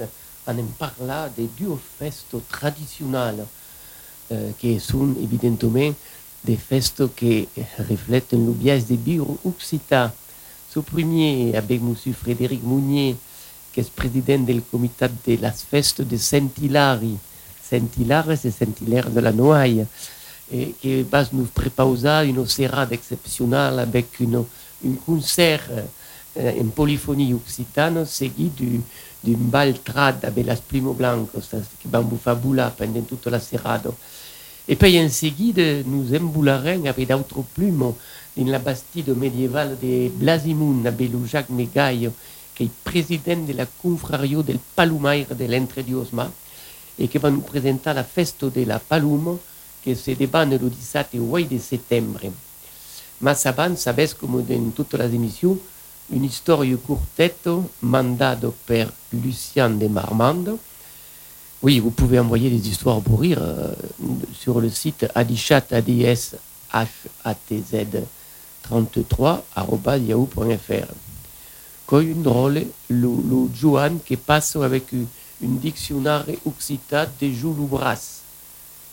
in Adichatz en parla de deux festo traditionnelles euh, qui sont évidemment des festes qui reflètent le biais des bio occitan. Ce premier avec M. Frédéric Mounier, qui est président du comité de las festes de Saint-Hilary. Saint-Hilary, c'est Saint-Hilaire de la Noaille, qui va nous préparer une serrade exceptionnelle avec une, une concert euh, en polyphonie occitane seguit du, d'un bal trad avec las Primo Blanco, faire pendant toute la serrade. Et puis en seguida nous emboularons avec d'autres plumes dans la bastide médiévale de Blasimoun, avec Jacques Megaio, qui est président de la confrario del Palumaire de l'Entre Diosma, et qui va nous présenter la festa de la Palumo, qui se débat le 17 et 8 de septembre. Mais avant, savez, comme dans toutes les émissions, une histoire courtette mandado per Lucien de Marmande, oui, vous pouvez envoyer des histoires pour rire euh, sur le site adichat, ads, hatz 33 yahoo.fr. Quand une drôle, le, le Johan qui passe avec une dictionnaire occitan de Jules Bras.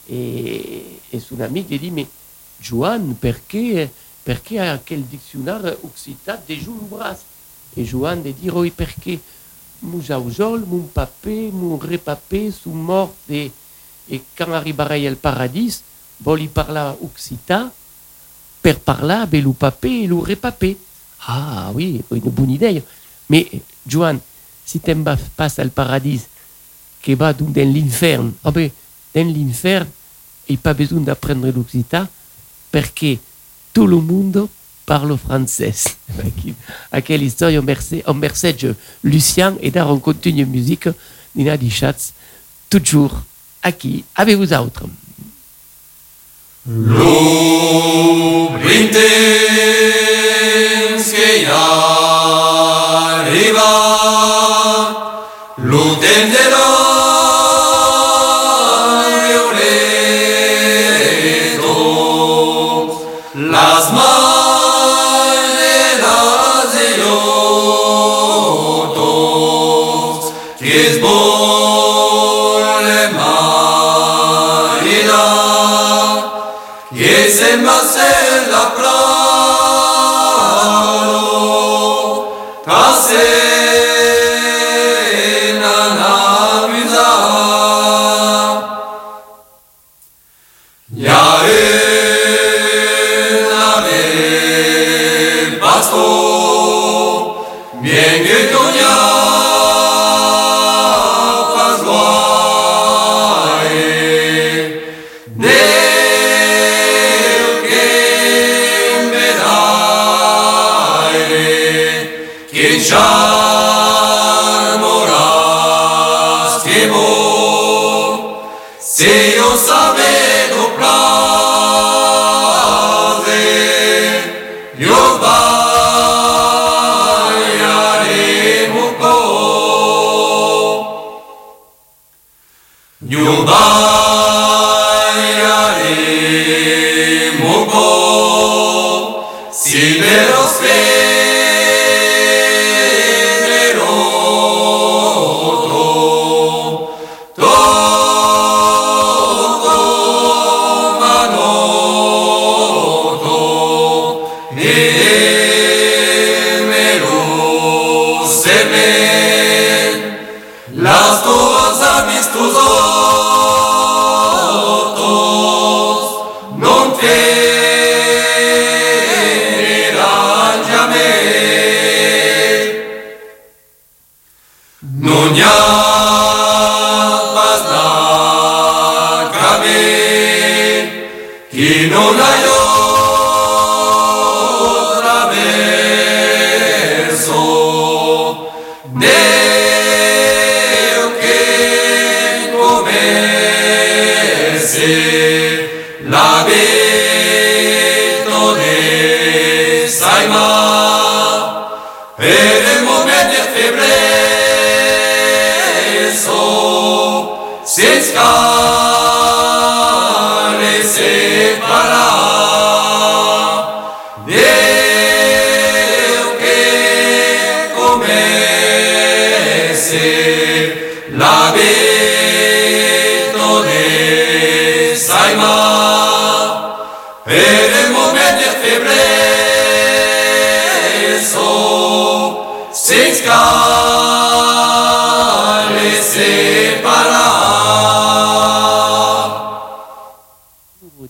Et, son ami lui dit, mais Johan, pourquoi, pourquoi quel dictionnaire occitan de Jules Bras Johan lui dit, oui, pourquoi mon jaujol, mon papé, mon repapé sont morts et, et quand arriverait le paradis, vol y parla occita, per parla le papé et le repapé. Ah oui, une bonne idée. Mais, Joan, si tu passes au paradis, qui va dans l'inferne, ah ben, dans l'inferne, il n'y a pas besoin d'apprendre l'occita, parce que tout le monde parle français. à quelle histoire on merci, on Lucien et là on continue musique Nina Dichatz, toujours qui avec vous autres.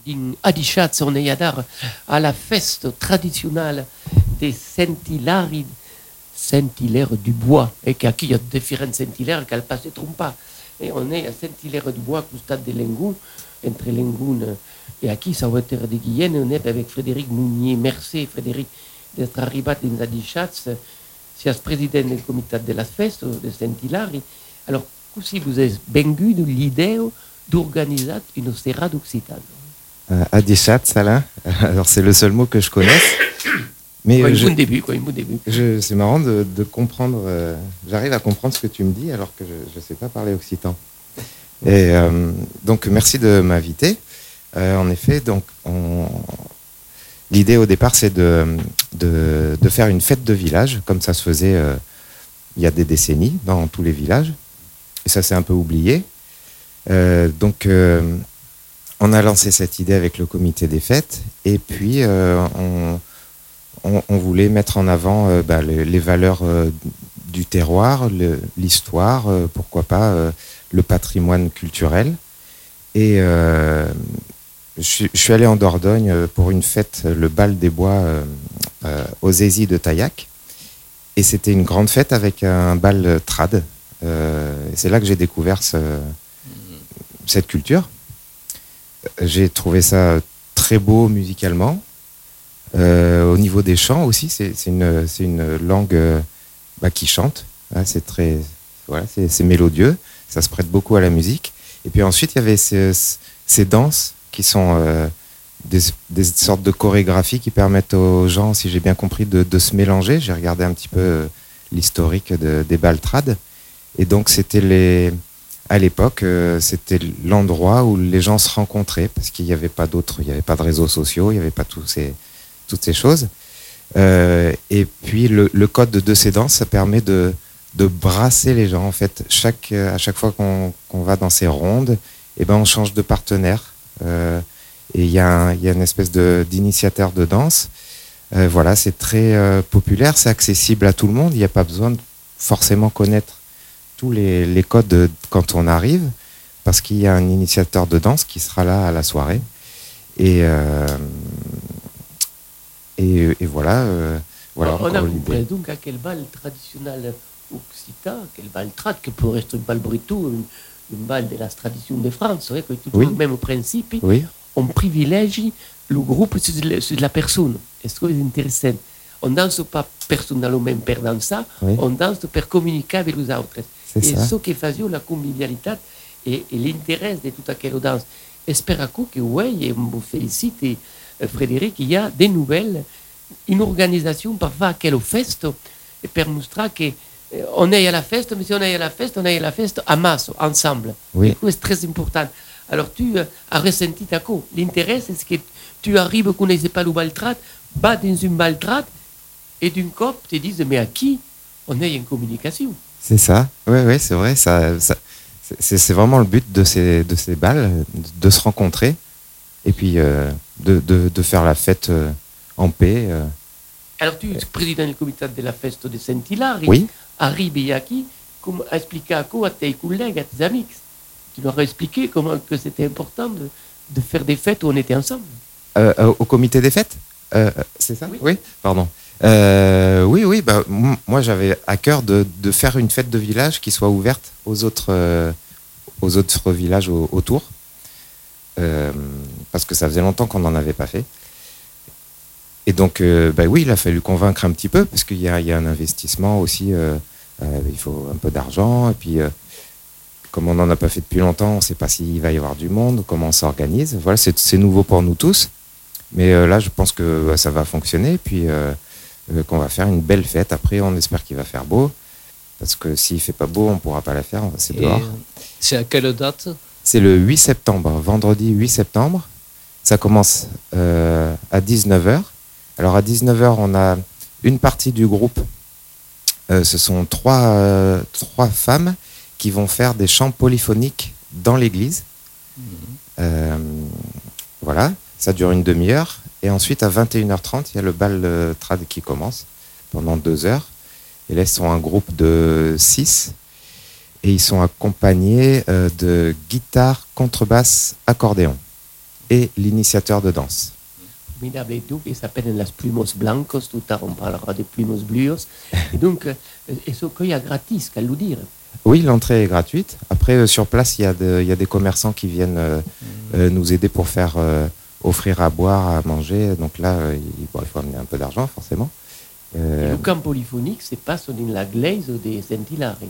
din Adishat Soneyadar à la fête traditionnelle des Saint-Hilaire, Saint-Hilaire du Bois, et qui il y a différentes Saint-Hilaire qu'elle passe trompa. Et on est à Saint-Hilaire du Bois, stade de Lingou, entre Lingoune et à qui ça va être de Guyenne, on est avec Frédéric Mounier, merci Frédéric d'être arrivé dans Adichat, c'est le président du comité de la fête de Saint-Hilaire. Alors, si vous êtes bengu de l'idée d'organiser une serrade occitane. Euh, Adichatz, Alain, alors c'est le seul mot que je connaisse. Mais quoi, je, début, quoi, début. C'est marrant de, de comprendre, euh, j'arrive à comprendre ce que tu me dis alors que je ne sais pas parler occitan. Et euh, donc, merci de m'inviter. Euh, en effet, donc, l'idée au départ, c'est de, de, de, faire une fête de village, comme ça se faisait euh, il y a des décennies dans tous les villages. Et ça, c'est un peu oublié. Euh, donc, on a lancé cette idée avec le comité des fêtes. Et puis, on, on, voulait mettre en avant bah, les, valeurs du terroir, l'histoire, pourquoi pas le patrimoine culturel. Et je, suis allé en Dordogne euh, pour une fête, euh, le bal des bois euh, euh, aux Zézis de Taillac. Et c'était une grande fête avec un bal trad. Euh, c'est là que j'ai découvert ce, cette culture. J'ai trouvé ça très beau musicalement. Euh, au niveau des chants aussi, c'est une, langue bah, qui chante. Hein, c'est très, voilà, mélodieux. Ça se prête beaucoup à la musique. Et puis ensuite, il y avait ces, danses qui sont euh, des, sortes de chorégraphies qui permettent aux gens, si j'ai bien compris, de, se mélanger. J'ai regardé un petit peu euh, l'historique de, des baltrades. Et donc, c'était les. À l'époque, euh, c'était l'endroit où les gens se rencontraient parce qu'il n'y avait pas d'autres, il n'y avait pas de réseaux sociaux, il n'y avait pas ces, toutes ces choses. Euh, et puis, le, code de ces danses, ça permet de, de brasser les gens. En fait, chaque, à chaque fois qu'on qu va dans ces rondes, eh ben, on change de partenaire. Euh, et il y, y, a une espèce d'initiateur de, danse. Voilà, c'est très populaire, c'est accessible à tout le monde. Il n'y a pas besoin de forcément connaître tous les, les codes de, quand on arrive, parce qu'il y a un initiateur de danse qui sera là à la soirée. Et, euh, et, et, voilà. Euh, voilà on a compris donc à quel bal traditionnel occitan, quel bal trad, que pourrait être un bal britou, une balle de la tradition de France, c'est vrai que tout oui. le même principe, oui. on privilégie le groupe sur, la personne. Est-ce que c'est intéressant On ne danse pas personnellement per danser, oui. on danse pour communiquer avec les autres. Et ça. ce qui fait la convivialité et, et l'intérêt de toute aquella danse. Espère que oui, et vous félicite euh, Frédéric, il y a des nouvelles, une organisation parfois à quelle et pour montrer que on est à la fête, mais si on est à la fête, on est à la fête à masse, ensemble. Oui. C'est très important. Alors tu euh, as ressenti ta co. L'intérêt, c'est que tu arrives, ne connaissais pas le baltrate, va dans une baltrate, et d'une cop, tu te dis, mais à qui on est en communication? C'est ça, oui, oui, c'est vrai. Ça, ça c'est vraiment le but de ces, de ces balles, de se rencontrer, et puis euh, de, de, de, faire la fête euh, en paix. Euh. Alors tu es président du comité de la fête de Saint-Hilaire. Oui ici, comme expliquer à quoi à tes collègues, à tes amis. Tu leur as expliqué comment que c'était important de, de, faire des fêtes où on était ensemble. Au comité des fêtes? C'est ça? Oui. oui, pardon. Euh, oui, oui, bah, moi j'avais à cœur de, faire une fête de village qui soit ouverte aux autres, euh, aux autres villages au, autour. Euh, parce que ça faisait longtemps qu'on n'en avait pas fait. Et donc, bah oui, il a fallu convaincre un petit peu, parce qu'il y, a un investissement aussi, il faut un peu d'argent, et puis, comme on n'en a pas fait depuis longtemps, on ne sait pas s'il va y avoir du monde, comment on s'organise. Voilà, c'est nouveau pour nous tous, mais là, je pense que bah, ça va fonctionner, puis qu'on va faire une belle fête. Après, on espère qu'il va faire beau, parce que s'il ne fait pas beau, on ne pourra pas la faire, c'est dehors. C'est à quelle date? C'est le 8 septembre, vendredi 8 septembre. Ça commence euh, à 19h. Alors à 19h, on a une partie du groupe. Euh, ce sont trois, euh, trois femmes qui vont faire des chants polyphoniques dans l'église. Mmh. Euh, voilà, ça dure une demi-heure. Et ensuite, à 21h30, il y a le bal euh, trad qui commence pendant deux heures. Et là, ils sont un groupe de six. Et ils sont accompagnés euh, de guitare, contrebasse, accordéon et l'initiateur de danse. Formidable. Et donc, ils s'appellent las plumos blancos, tout à l'heure on parlera des plumos bluos. Et donc, euh, et ce qu'il y a gratis, qu'à le dire. Oui, l'entrée est gratuite. Après, sur place, il y, a de- il y a des commerçants qui viennent euh, euh, nous aider pour faire euh, offrir à boire, à manger. Donc là, euh, il, bon, il faut amener un peu d'argent, forcément. Euh, le camp polyphonique, c'est pas dans la glaise des Saint-Hilary. Le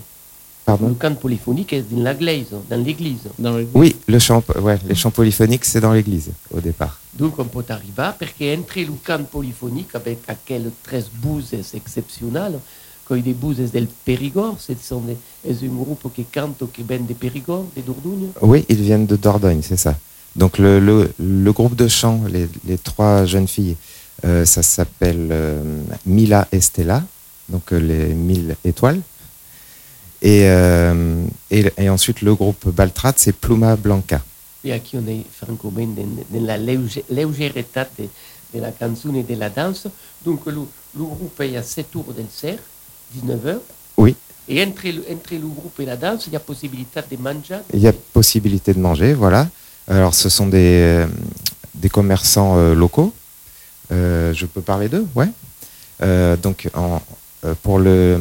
pardon camp polyphonique est dans la glaise, dans l'église. Le- Oui, le chant, ouais, les chants polyphoniques, c'est dans l'église au départ. Donc on peut arriver, perché entre le camp polyphonique avec aquelles 13 bouses exceptionnelles, quand des bouses del Périgord, c'est un groupe qui chante, qui viennent des Périgord, des Dordogne. Oui, ils viennent de Dordogne, c'est ça. Donc le, le, le groupe de chant, les, les trois jeunes filles, euh, ça s'appelle euh, Mila et Stella, donc euh, les mille étoiles. Et, euh, et, et ensuite le groupe Baltrat, c'est Pluma Blanca. Et aquí on est francoment dans, la légèreté de, de la chanson et de la danse. Donc le, le groupe est à 7 tours del cerf, 19h. Oui. Et entre entre le groupe et la danse, il y a possibilité de manger. Il y a possibilité de manger, voilà. Alors ce sont des, euh, des commerçants euh, locaux. Euh, je peux parler d'eux, ouais. Donc en, pour le,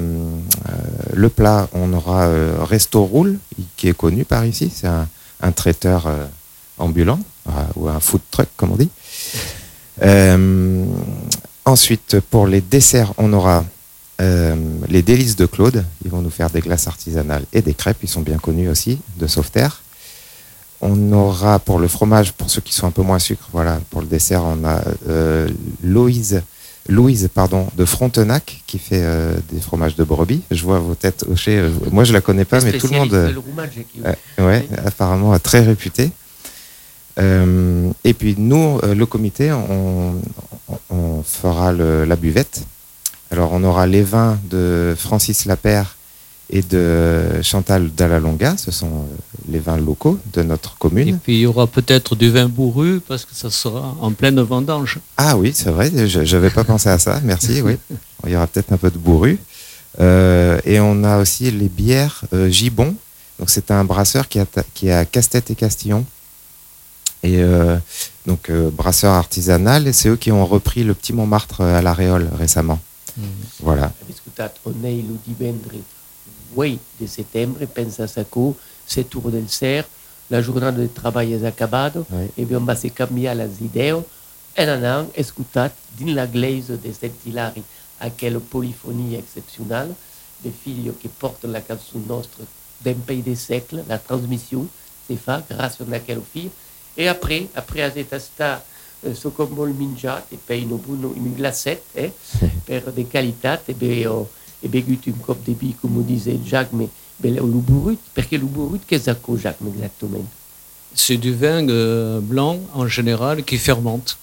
le plat, on aura Resto Roule, qui est connu par ici. C'est un, un traiteur ambulant, ou un food truck, comme on dit. Euh, ensuite, pour les desserts, on aura euh, les délices de Claude. Ils vont nous faire des glaces artisanales et des crêpes. Ils sont bien connus aussi, de Sauveterre. On aura pour le fromage, pour ceux qui sont un peu moins sucre, voilà, pour le dessert, on a euh, Louise, Louise pardon, de Frontenac qui fait euh, des fromages de brebis. Je vois vos têtes hochées. Moi, je la connais pas, mais tout le monde. Euh, ouais, apparemment très réputé. Euh, et puis nous, le comité, on, on- on fera le- la buvette. Alors on aura les vins de Francis Lapère et de Chantal Dallalonga, ce sont euh, les vins locaux de notre Et commune. puis il y aura peut-être du vin bourru parce que ça sera en pleine vendange. Ah oui, c'est vrai, je n'avais pas pensé à ça, merci, oui. Il y aura peut-être un peu de bourru. Euh, et on a aussi les bières euh, Gibon. Donc c'est un brasseur qui, a, qui est à Castet et Castillon. Et euh, donc euh, brasseur artisanal, et c'est eux qui ont repris le petit Montmartre à l'Aréole récemment. Voilà. 8 de settembre, pensa 7 tours del Cerf, la giornata del travail è acabado, Oui. e abbiamo basta cambiare le idee, e non hanno ascoltato in la glaise de Saint-Hilary a quelle polyphonie exceptionnelle, des figli che portano la nostra d'un pays des siècles, la transmission, c'est fait grâce a quelle fille. Et après, après aver sta eh, so com e no glacet, eh, per de qualitat, e ho e begut un cop de bi, come disait Jacques, mais ben, le burut, perché le burut, qu'est-ce que Jacques, exactement? C'est du vin euh, blanc en général qui fermente.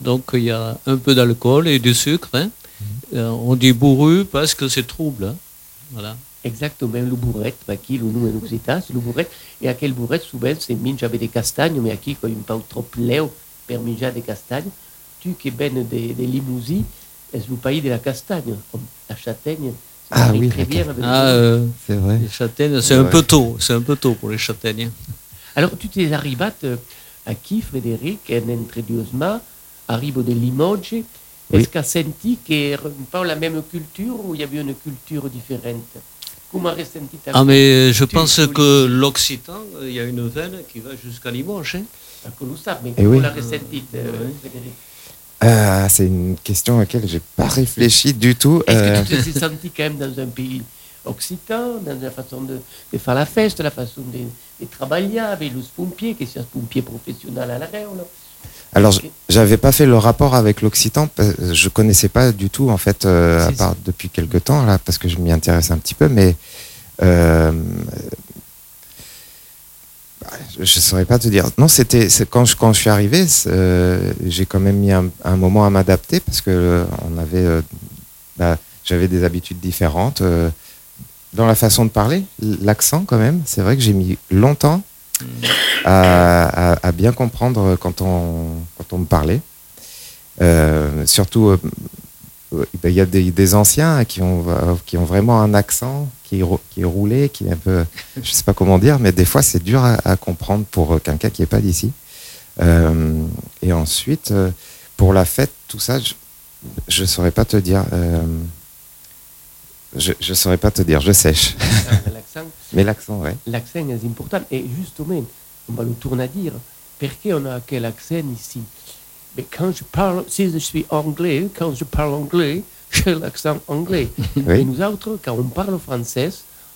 Donc il y a un peu d'alcool et du sucre. hein. Euh, on dit bourru parce que c'est trouble. hein. Voilà. Exactement, le bourret, bah, qui le nom en occitan, le bourret, et à quel bourret, souvent, c'est minge avec des castagnes, mais à qui, quand il pas trop léo, per minjar des castagnes, tu qui ben des, des limousis, est le pays de la castagne, comme la châtaigne, Ah oui, très la bien avec Ah, euh, C'est vrai. les châtaignes, c'est un peu tôt. C'est un peu tôt pour les châtaignes. Alors, tu t'es arrivé euh, à qui, Frédéric, en introduisement, arrive de Limoges, Oui. est-ce qu'a senti qu'il pas la même culture ou il y avait une culture différente? Comment a ressenti ta Ah, mais je Tu- pense que l'Occitan, euh, il y a une veine qui va jusqu'à Limoges. hein. Que nous savons, mais Eh comment oui. l'a ressenti, euh. Frédéric? Ah, c'est une question à laquelle j'ai pas réfléchi du tout. Est-ce Euh, que tu t'es senti quand même dans un pays occitan, dans la façon de, de faire la fête, la façon de, de travailler avec les pompiers, qui sont pompiers professionnels à la Réole Alors, j'avais pas fait le rapport avec l'occitan, je connaissais pas du tout en fait, euh, à part depuis quelque temps là, parce que je m'y intéresse un petit peu, mais euh, je, je saurais pas te dire. Non, c'était quand je suis arrivé, euh, j'ai quand même mis un, moment à m'adapter parce que euh, euh, bah, j'avais des habitudes différentes dans la façon de parler, l'accent quand même. C'est vrai que j'ai mis longtemps à, bien comprendre quand on, quand on me parlait. Surtout, il y a des, des anciens qui ont, euh, qui ont vraiment un accent qui, qui est roulé, qui est un peu, je sais pas comment dire, mais des fois c'est dur à, à comprendre pour quelqu'un qui n'est pas d'ici. Euh, et ensuite, euh, pour la fête, tout ça, je ne saurais pas te dire. euh, je ne saurais pas te dire, je sèche. L'accent, Mais l'accent, ouais. l'accent est important. Et justement, on va le tourner à dire, pourquoi on a quel accent ici? Mais quand je parle, si je suis anglais, quand je parle anglais, j'ai l'accent anglais. Et Oui. nous autres, quand on parle français,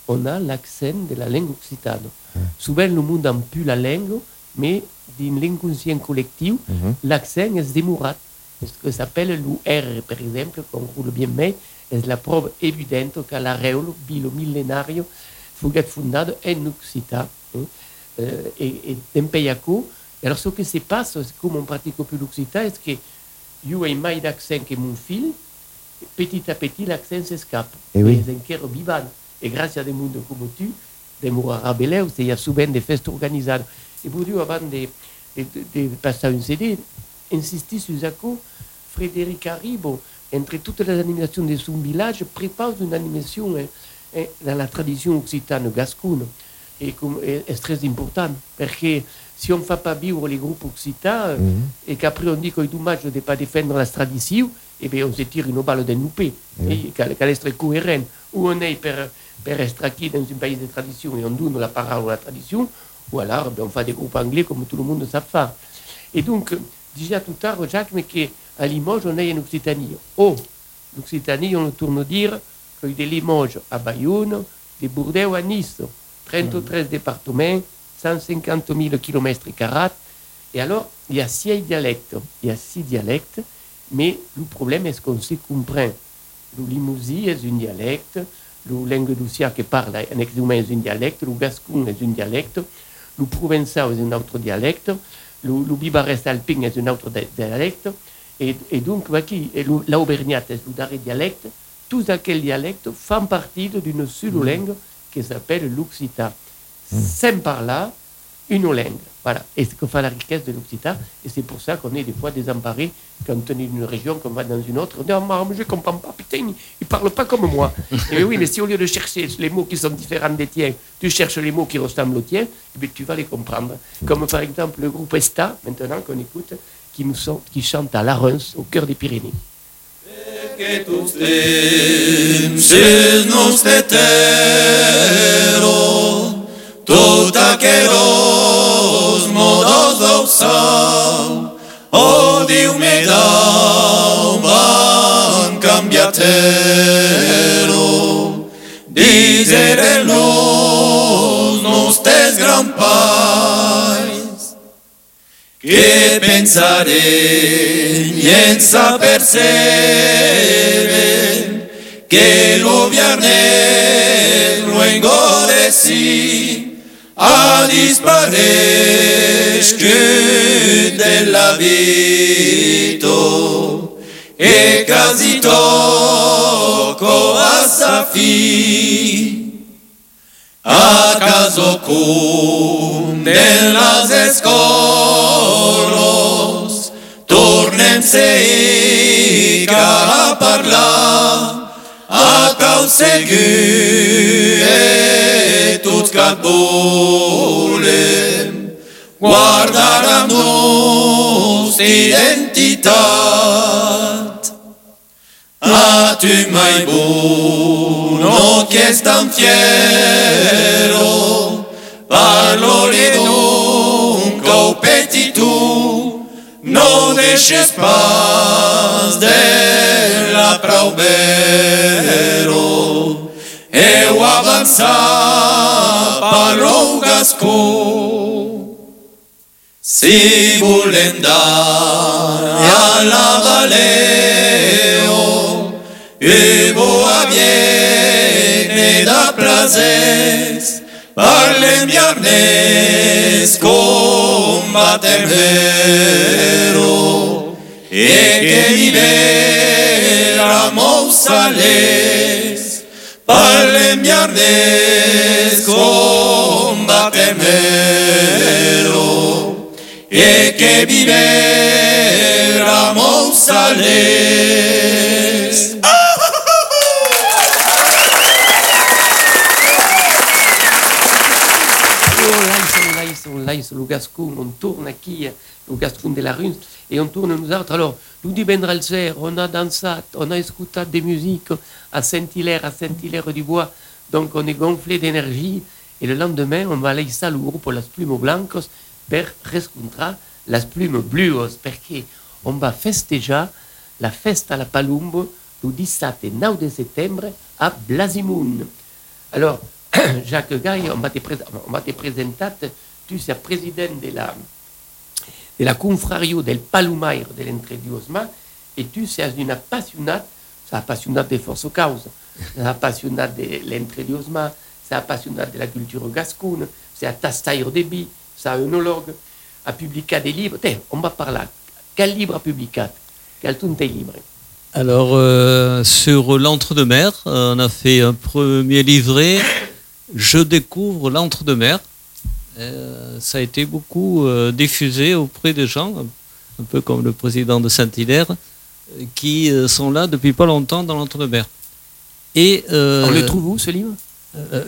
on a l'accent de la langue occitane. Souvent, le monde n'a plus la langue, mais d'une l'inconscient collectif, Mhm. l'accent est démourat. Ce que s'appelle l'UR, par exemple, qu'on roule bien mais, est la preuve évidente que l'areulo, bilo millénario, fut fondado en Occità hein, euh, et. Et alors, ce qui se passe, comme on pratique plus l'Occità, c'est que io ai mai d'accent que mon fil, petit à petit, l'accent s'escape. Eh oui. Et c'est un vivant. Et grâce à des mondes comme tu, des Mourarabeleus, il y a souvent des fêtes organisées. Et pour dire, avant de, de, de, de passer un CD, insister sur que Frédéric Haribo, entre toutes les animations de son village, prépare une animation hein, hein, dans la tradition occitane gasconne. Et- est très important, parce que si on ne fait pas vivre les groupes occitans, Mhm. et qu'après on dit qu'il est dommage de ne pas défendre la tradition, eh bien on se tire une balle d'un loupé, Oui. et qu'elle est cohérente. Ou on est pour, pour être acquis dans un pays de tradition et on donne la parole à la tradition, ou alors ben, on fait des groupes anglais comme tout le monde sait faire. Et donc, déjà tout à l'heure, Jacques, mais qu'à Limoges, on est en Occitanie. Oh, l'Occitanie, on tourne dire que de Limoges à Bayonne, de Bordeaux à Nice, 33 départements, 150 000 km. Et alors, il y a six dialectes. Il y a six dialectes, mais le problème est qu'on se comprend. Le limousin est un dialecte, le languedocien qui parle en exhumain est un dialecte, le gascon est un dialecte, le provençal est un autre dialecte, le, le bibarès alpin est un autre di- dialecte, et, et donc l'auvergnat est le dernier dialecte. Tous aquels dialectes font partie d'une seule langue qui s'appelle l'occitan. Sans par là, une langue. Voilà. Et c'est ce que fait la richesse de l'occitan. Et c'est pour ça qu'on est des fois désemparés quand on est d'une région, qu'on va dans une autre. On dit, Ah, mais je ne comprends pas, putain, il ne parle pas comme moi. et oui, mais si au lieu de chercher les mots qui sont différents des tiens, tu cherches les mots qui ressemblent aux tiens, eh bien, tu vas les comprendre. Comme par exemple le groupe Esta, maintenant qu'on écoute, qui, nous sont, qui chante à Larens, au cœur des Pyrénées. Que tus temps nostre Que lo viernes luego decir a disparé que del abito e casi toco a safi acaso cu de las escorros tornense ca a kaout segu e tout kat bolem guardar nos identitat. A tu mai bon no che stan fiero valore tu, non deixes pas della provero, eu avançar parlo gascó. Si volem dar a la valeo. E boa viene da plazes Parlen viernes con Batervero, e che libera Mousales. Parlen viernes con Batervero, e che libera Mousales. Oh, là, nous gascons, on tourne aquí, nous gascons de la rue, et on tourne nous autres. Alors, nous dit Bendralzer, on a dansé, on a écouté des musiques à Saint-Hilaire, à Saint-Hilaire-du-Bois, donc on est gonflé d'énergie, et le lendemain, on va aller à grupo pour las plumes blancos per rescontrar las plumes blues, perché on va festejar la festa la Palumbo le 17 9 de septembre à Blasimun. Alors, Jacques Gaille, on on va te présenter, tu es président de la, de la confrario del Palumaire de l'Entrediosma, et tu es une appassionate, c'est appassionate des forces causes, c'est appassionate de l'Entrediosma, c'est appassionate de la culture gasconne, c'est tastaire de bi, c'est œnologue, a publié des livres. Tiens, on va parler. Quel livre a publié Quel sont tes livres? Alors, euh, sur l'entre-deux-mer, euh, on a fait un premier livret. Je découvre l'entre-deux-mer. Euh, ça a été beaucoup euh, diffusé auprès des gens, un peu comme le président de Saint-Hilaire, euh, qui sont là depuis pas longtemps dans l'entre-deux-mer. Et On le trouve où ce livre?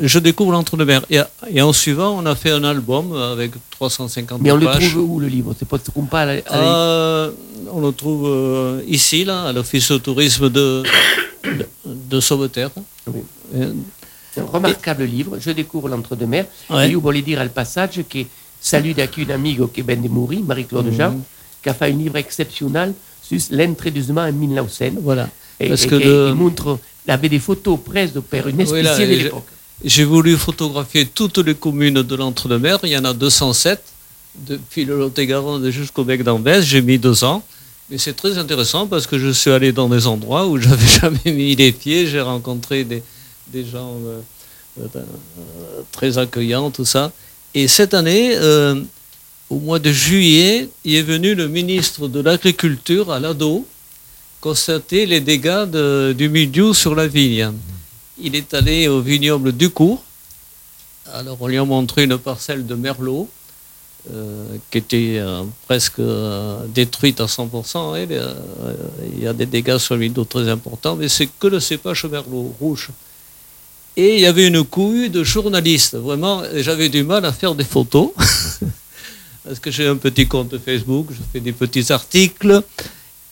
je découvre l'entre-deux-mer. Et, et en suivant, on a fait un album avec 350 Mais on le pages. trouve où le livre? C'est pas pas à la- à la- on le trouve ici, là, à l'Office de tourisme de, de, de Sauveterre. Oui. C'est un remarquable livre. Je découvre l'entre-deux-mer. Ouais. Et je voulais dire al passage que salut d'accueil un amigo qui vient de mourir, Marie-Claude Mhm. Jean, qui a fait un livre exceptionnel sur l'entre-deux-mer en 1900. voilà. Et, Parce et- que le- il montre, il avait des photos prises une Oui, là, spéciale de l'époque. J'ai voulu photographier toutes les communes de l'entre-deux-mer. Il y en a 207, depuis le Lot-et-Garonne jusqu'au bec d'Ambès. J'ai mis deux ans. Mais c'est très intéressant parce que je suis allé dans des endroits où j'avais jamais mis les pieds. J'ai rencontré des, des gens euh, euh, très accueillants, tout ça. Et cette année, euh, au mois de juillet, il est venu le ministre de l'Agriculture à l'ADO constater les dégâts du mildiou sur la vigne. Il est allé au vignoble du Cours. Alors, on lui a montré une parcelle de merlot qui était presque détruite à 100%. Elle, euh, il y a des dégâts sur le mildiou très importants, mais c'est que le cépage merlot rouge. Et il y avait une couille de journalistes. Vraiment, j'avais du mal à faire des photos. Parce que j'ai un petit compte Facebook, je fais des petits articles.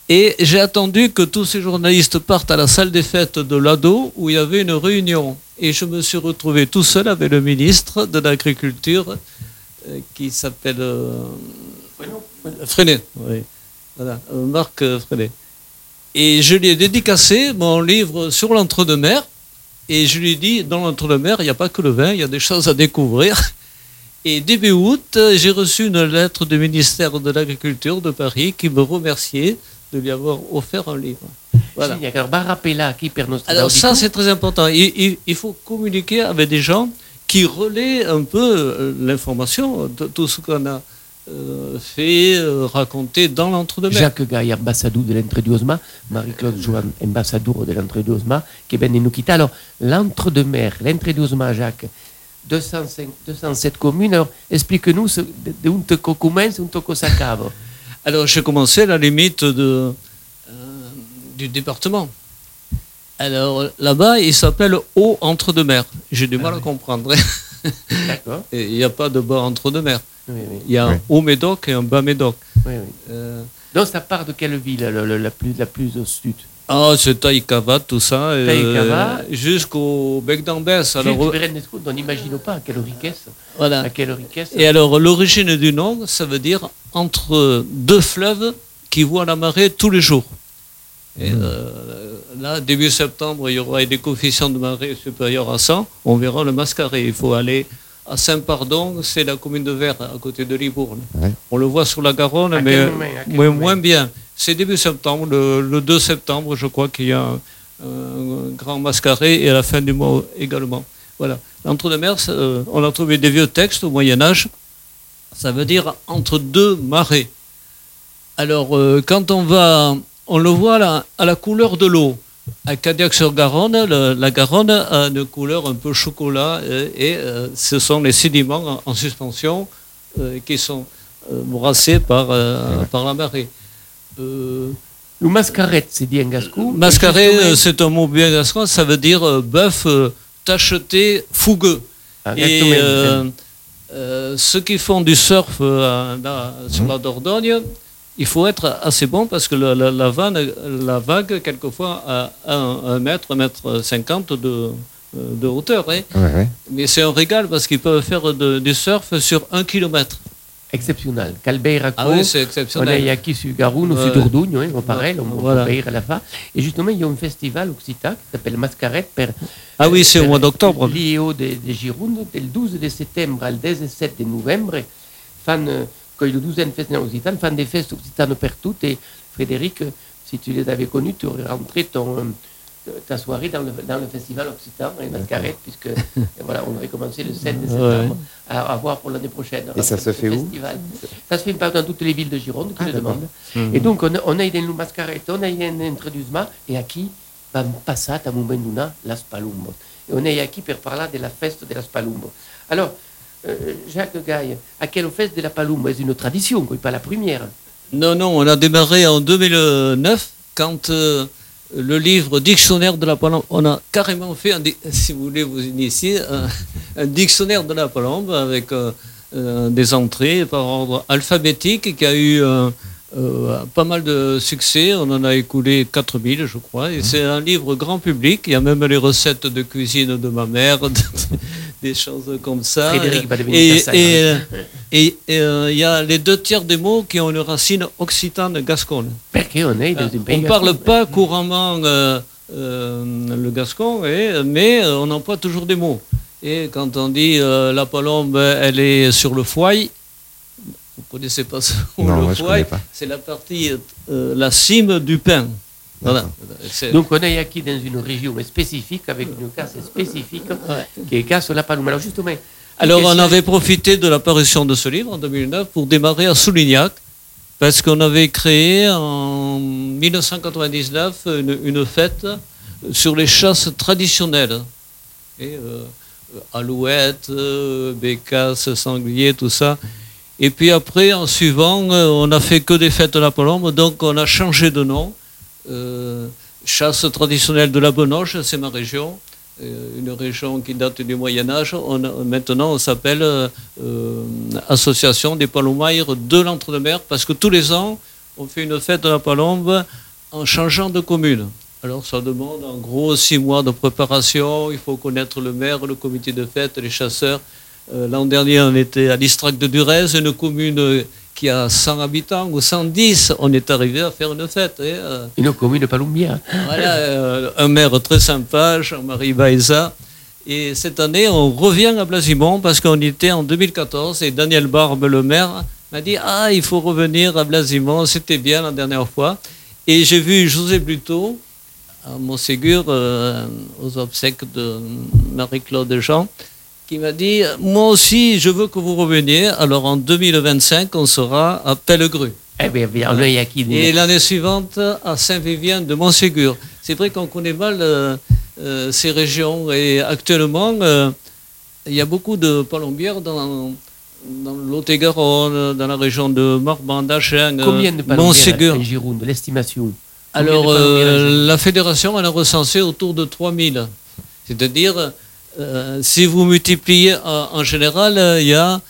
Et j'ai attendu que tous ces journalistes partent à la salle des fêtes de l'ADO où il y avait une réunion. Et je me suis retrouvé tout seul avec le ministre de l'Agriculture euh, qui s'appelle euh, Freinet. Oui. Voilà, euh, Marc euh, Freinet. Et je lui ai dédicacé mon livre sur l'entre-deux-mer. Et je lui ai dit, dans l'entre-deux-mer, il n'y a pas que le vin, il y a des choses à découvrir. Et début août, j'ai reçu une lettre du ministère de l'Agriculture de Paris qui me remerciait de lui avoir offert un livre. Voilà. Alors, ça, c'est très important. Il, il- il faut communiquer avec des gens qui relaient un peu euh, l'information, de tout ce qu'on a euh, fait, euh, raconté dans l'entre-deux-mer. Jacques Gaille, ambassadeur de l'Entre-deux-Osma, Marie-Claude Joan, ambassadeur de l'Entre-deux-Osma, qui de nous quitter. Alors, l'Entre-deux-Mer, l'Entre-deux-Osma, Jacques, 205, 207 communes. Alors, explique-nous ce- de de où tu commences, où tu s'accabe. Alors j'ai commencé à la limite de, euh, du département. Alors là-bas, il s'appelle Haut entre-deux-mer. J'ai du mal à comprendre. D'accord Et Il n'y a pas de bas entre-deux-mer. Oui, oui. Il y a un. Haut Médoc et un Bas Médoc. oui, oui. Euh, Donc, ça part de quelle ville, le- le- la, plus, la plus au sud? Ah, c'est Taïkava, tout ça. euh, Taïkava. Jusqu'au Bec d'Ambès. Alors, Alors, on n'imagine pas à quelle richesse. voilà. À quelle richesse. Et alors, l'origine du nom, ça veut dire entre deux fleuves qui voient la marée tous les jours. Et euh, là, début septembre, il y aura des coefficients de marée supérieurs à 100. On verra le mascaré. Il faut aller à Saint-Pardon, c'est la commune de Vert, à côté de Libourne. Ouais. On le voit sur la Garonne, À mais, moins bien. C'est début septembre, le, le 2 septembre, je crois qu'il y a un, un grand mascaré et à la fin du mois également. Voilà. L'entre-deux-mer, ça, euh, on a trouvé des vieux textes au Moyen-Âge. Ça veut dire entre deux marées. Alors, euh, quand on va, on le voit là, à la couleur de l'eau. À Cadillac-sur-Garonne, la Garonne a une couleur un peu chocolat euh, et euh, ce sont les sédiments en, en suspension euh, qui sont brassés par, par la marée. Le mascarette, c'est dit en gascon. mascaré, Et justement- euh, c'est un mot bien gascon, ça veut dire bœuf tacheté, fougueux. Ah, Et euh, euh, ceux qui font du surf euh, là, sur la Dordogne, il faut être assez bon parce que la, la- la vanne- la vague, quelquefois, a un, un mètre, un mètre cinquante de, euh, de hauteur. hein. Ouais, ouais. Mais c'est un régal parce qu'ils peuvent faire de- du surf sur un kilomètre. Exceptionnel. Calbeira Ah oui, c'est On exceptionnel. est ici sur Garoun, Ouais. sur Dordogne, hein, on parle, on, on Voilà. à la fin. Et justement, il y a un festival occitan qui s'appelle Mascarette per, Ah oui, c'est au mois d'octobre. l'IO de, de Gironde, du 12 de septembre au 17 de novembre. Fan, quand le 12e festival occitan, fan des fêtes occitanes partout. Et Frédéric, si tu les avais connus, tu aurais rentré ton, euh, ta soirée dans le, dans le festival occitan, et Mascarette, puisque voilà, on aurait commencé le 7 de septembre à, à voir pour l'année prochaine. Et ça se fait où. Ça se fait dans toutes les villes de Gironde qui Ah, le demandent. Mhm. Et donc, on a, on a une mascarette, on a un introduisement, et qui? Va passer à moment las Palumbo. Et on est ici pour parler de la fête de las Palumbo. Alors, Jacques Gaille, à quelle fête de la Palumbo C'est une tradition, quoi, pas la première. Non, non, on a démarré en 2009 quand euh, le livre Dictionnaire de la Palombe, on a carrément fait, un si vous voulez vous initier, un, un dictionnaire de la Palombe avec euh, euh, des entrées par ordre alphabétique qui a eu euh, euh, pas mal de succès. On en a écoulé 4000, je crois. Et c'est un livre grand public. Il y a même les recettes de cuisine de ma mère, des choses comme ça. Frédéric va devenir Et- hein. euh, et euh, il y a les deux tiers des mots qui ont une racine occitane gasconne. Parce qu'on est dans Euh, on ne parle gascon. pas couramment euh, euh, le gascon, et- mais euh, on emploie toujours des mots. Et quand on dit euh, la palombe, elle est sur le foie, vous ne connaissez pas ce mot, Non, le moi, je foie, connais pas. c'est la partie, euh, la cime du pain. Voilà. Donc, on est ici dans une région spécifique, avec une casse spécifique, qui est casse la Palumbo. Alors, justement, Alors, on avait profité de l'apparition de ce livre en 2009 pour démarrer à Soulignac, parce qu'on avait créé en 1999 une, une fête sur les chasses traditionnelles. Et, euh, alouettes, euh, bécasses, sangliers, tout ça. Et puis après, en suivant, euh, on n'a fait que des fêtes de la Palombe, donc on a changé de nom. Euh, chasse traditionnelle de la Benoche, c'est ma région euh, une région qui date du Moyen Âge. Maintenant, on s'appelle euh, Association des palomaires de l'Entre-deux-Mers parce que tous les ans, on fait une fête de la palombe en changeant de commune. Alors, ça demande en gros six mois de préparation. Il faut connaître le maire, le comité de fête, les chasseurs. L'an dernier, on était à l'Istrac de Durez, une commune qui a 100 habitants ou 110. On est arrivé à faire une fête. et, euh, une commune palumbière. voilà, euh, un maire très sympa, Jean-Marie Baeza. Et cette année, on revient à Blasimont parce qu'on était en 2014 et Daniel Barbe, le maire, m'a dit Ah, il faut revenir à Blasimont, c'était bien la dernière fois. Et j'ai vu José Bluto à Montségur, euh, aux obsèques de Marie-Claude Jean, qui m'a dit Moi aussi, je veux que vous reveniez. Alors en 2025, on sera à Pellegru. Eh bien, bien. Et l'année suivante, à Saint-Vivien de Montségur. C'est vrai qu'on connaît mal euh, euh, ces régions et actuellement, euh, il y a beaucoup de palombières dans, dans le Lot-et-Garonne, dans la région de Morban, d'Achen, Combien de Montségur. Gironde, l'estimation? Alors, euh, la fédération, elle a recensé autour de 3000. C'est-à-dire, euh, si vous multipliez euh, en général, euh, il y a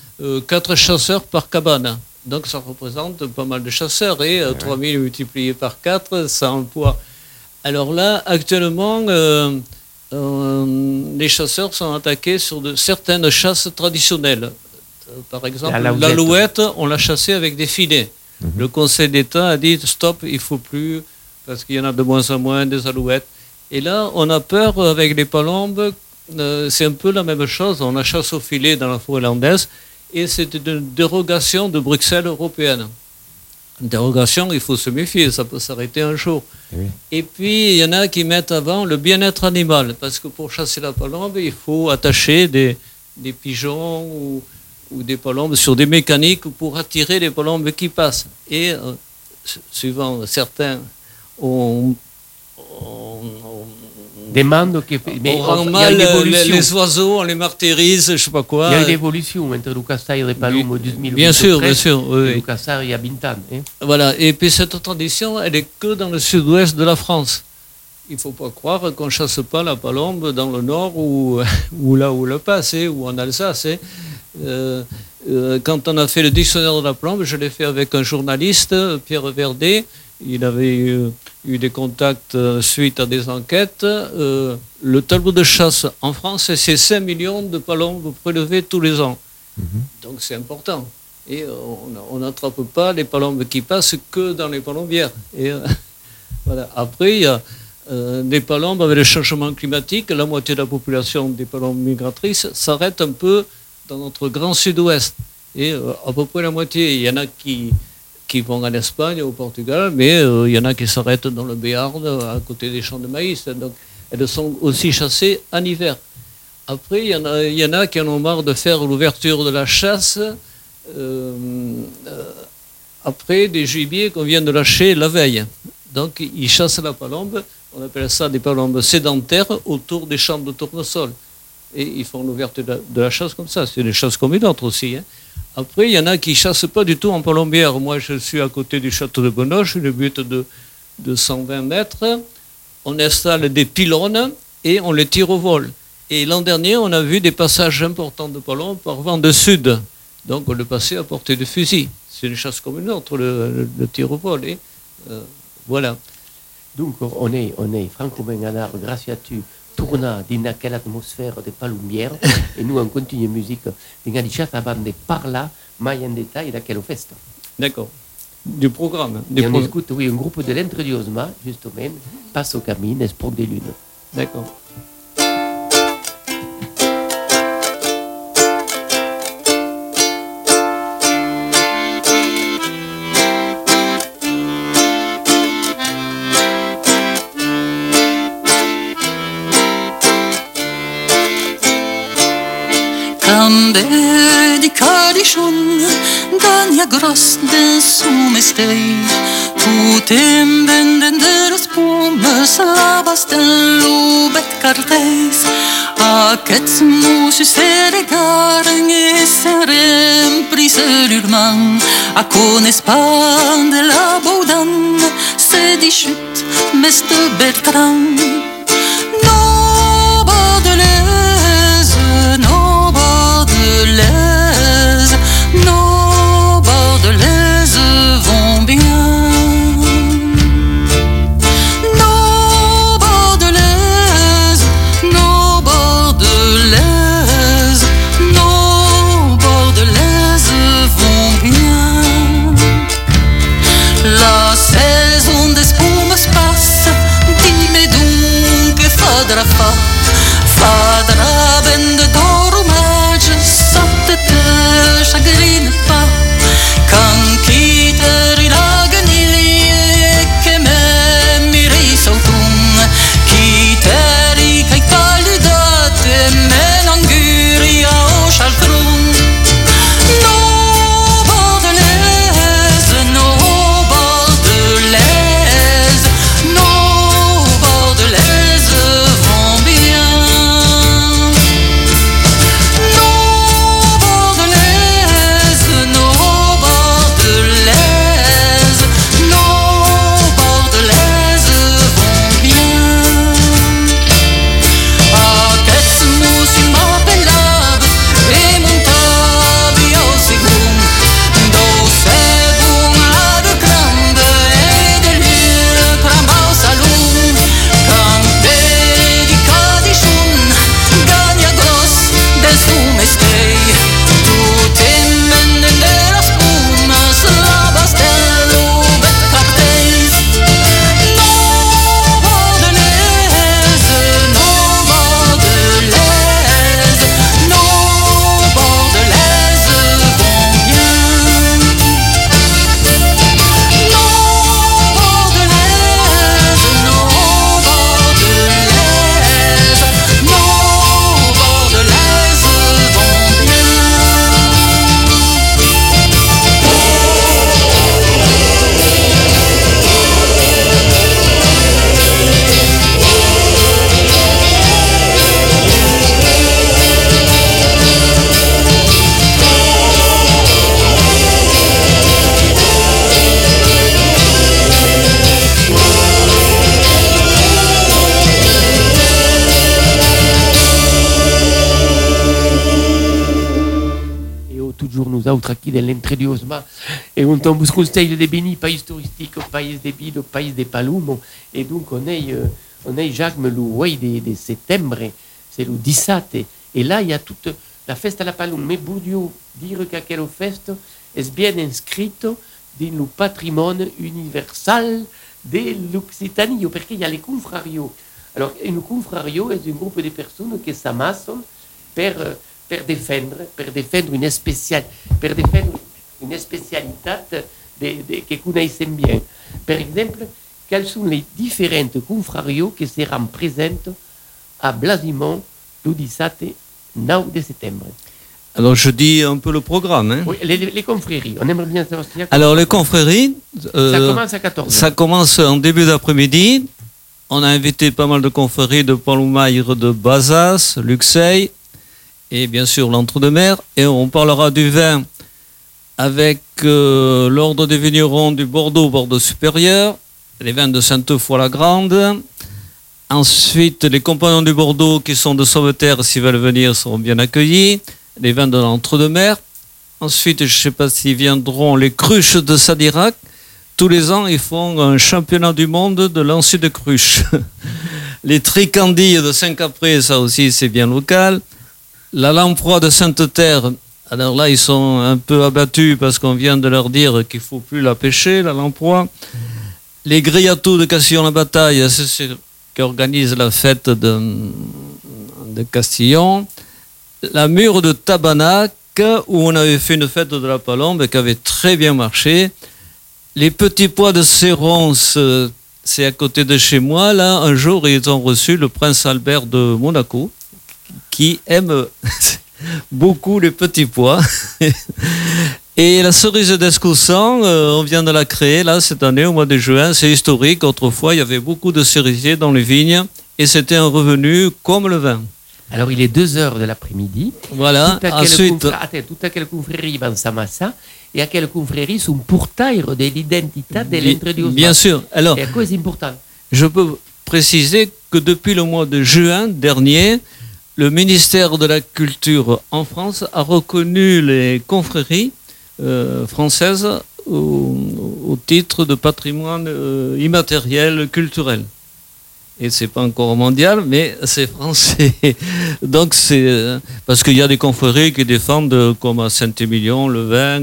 4 chasseurs par cabane. Donc, ça représente pas mal de chasseurs. Et euh, 3000 multiplié par 4, ça emploie. Alors là, actuellement, les chasseurs sont attaqués sur de, certaines chasses traditionnelles. Par exemple, l'alouette, on l'a chassée avec des filets. Le Conseil d'État a dit stop, il faut plus, parce qu'il y en a de moins en moins des alouettes. Et là, on a peur avec les palombes, euh, c'est un peu la même chose. On a chasse au filet dans la forêt landaise, et c'est une dérogation de Bruxelles européenne. Une dérogation, il faut se méfier, ça peut s'arrêter un jour. Eh oui. Et puis, il y en a qui mettent avant le bien-être animal, parce que pour chasser la palombe, il faut attacher des, des pigeons ou, ou des palombes sur des mécaniques pour attirer les palombes qui passent. Et, euh, su- suivant certains, on, on- on- Mais on a mal une les, oiseaux, on les martyrise, je ne sais pas quoi. Il y a une évolution entre Castaille et le Palum du 2013 Bien sûr, bien sûr. oui, et oui. le Castaille il y a 20 ans. hein. Voilà, et puis cette tradition, elle est que dans le sud-ouest de la France. Il ne faut pas croire qu'on ne chasse pas la palombe dans le nord ou, ou là où le passe, hein, ou en Alsace. hein. Euh, euh, quand on a fait le dictionnaire de la plombe, je l'ai fait avec un journaliste, Pierre Verdet. Il avait eu, eu des contacts euh, suite à des enquêtes. Euh, le tableau de chasse en France, c'est 5 millions de palombes prélevées tous les ans. Donc c'est important. Et on n'attrape pas les palombes qui passent que dans les palombières. Et, euh, voilà. Après, il y a euh, des palombes avec le changement climatique. La moitié de la population des palombes migratrices s'arrête un peu dans notre grand sud-ouest. Et à peu près la moitié, il y en a qui, qui vont en Espagne, au Portugal, mais euh, il y en a qui s'arrêtent dans le Béarn, à côté des champs de maïs. Donc, elles sont aussi chassées en hiver. Après, il y, y en a qui en ont marre de faire l'ouverture de la chasse euh, euh, après des gibiers qu'on vient de lâcher la veille. Donc, ils chassent la palombe, on appelle ça des palombes sédentaires, autour des champs de tournesol. Et ils font l'ouverture de la chasse comme ça. C'est une chasse comme une autre aussi. hein. Après, il y en a qui chassent pas du tout en palombière. Moi, je suis à côté du château de Benoche, une butte de, de 120 mètres. On installe des pylônes et on les tire au vol. Et l'an dernier, on a vu des passages importants de palombes par vent de sud. Donc, on le passait à portée de fusil. C'est une chasse comme une autre, le, tir au vol. Et, euh, voilà. Donc on est, on est francomen anar graciatu tornar dins aquella atmosfera de palombière et nous on continue musique deixat abans de parlar mai en détail d'aquella festa. D'accord. Du programme. Du Et on pro- écoute, oui, un groupe de l'Entre Diosma, justement, passe au camino, Espoc des Lunes. D'accord. dedicar schon dann ja gross des sumeste putem benden der spumes labas den lubet cartes. A ket mus ser garen serem priser urman a con espan de la boudan se dichut mestre bertrand. Autres aqui dell'Entrediosma et on tombe au conseil de Béni, pays touristique, pays des Bides, pays des Palumo. Et donc on est, euh, on est Jacques 8 de, de septembre, c'est le 17. Et là, il y a toute la festa alla Palum. Mais Bourdieu dire que quelle festa est bien inscrite dans le patrimoine universal de l'Occitanie, parce qu'il y a les confrarios. Alors, un confrario est un groupe de personnes qui s'amassent pour, euh, pour défendre, défendre une spécial, défendre une spécialité que connaissent bien. Par exemple, quels sont les différentes confrarios qui seront présentes à Blasimont le 17 9 de septembre? Alors je dis un peu le programme. hein. Oui, les, les- confréries, on aimerait bien savoir a- Alors les confréries, euh, ça commence à 14 ça commence en début d'après-midi. On a invité pas mal de confréries de Paloumaïre, de Bazas, Luxeuil et bien sûr l'Entre-deux-Mers. Et on parlera du vin avec euh, l'Ordre des vignerons du Bordeaux, Bordeaux supérieur, les vins de Sainte-Foy-la-Grande. Ensuite, les compagnons du Bordeaux qui sont de Sauveterre, s'ils veulent venir, seront bien accueillis. Les vins de l'Entre-deux-Mers. Ensuite, je ne sais pas s'ils viendront les cruches de Sadirac. Tous les ans, ils font un championnat du monde de lancer de cruches. les tricandilles de Saint-Capré, ça aussi, c'est bien local. La lamproie de Sainte-Terre, alors là, ils sont un peu abattus parce qu'on vient de leur dire qu'il faut plus la pêcher, la lamproie. Les grillatoux de Castillon-la-Bataille, c'est ceux qui organisent la fête de, Castillon. La mure de Tabanac, où on avait fait une fête de la Palombe qui avait très bien marché. Les petits pois de Sérons, euh, c'est à côté de chez moi. Là, un jour, ils ont reçu le prince Albert de Monaco, qui aime beaucoup les petits pois. Et la cerise d'Escoussan, euh, on vient de la créer là cette année au mois de juin. C'est historique. Autrefois, il y avait beaucoup de cerisiers dans les vignes et c'était un revenu comme le vin. Alors, il est 2 heures de l'après-midi. Voilà. Tout Ensuite, à quelle confrérie van s'amassa et à quelle confrérie sont portails de l'identité de l'introduction. bien sûr. Alors, Et à quoi c'est important? Je peux préciser que depuis le mois de juin dernier, le ministère de la Culture en France a reconnu les confréries euh, françaises au, titre de patrimoine euh, immatériel culturel. Et c'est pas encore mondial, mais c'est français. Donc c'est parce qu'il y a des confréries qui défendent, euh, comme à Saint-Émilion, le vin,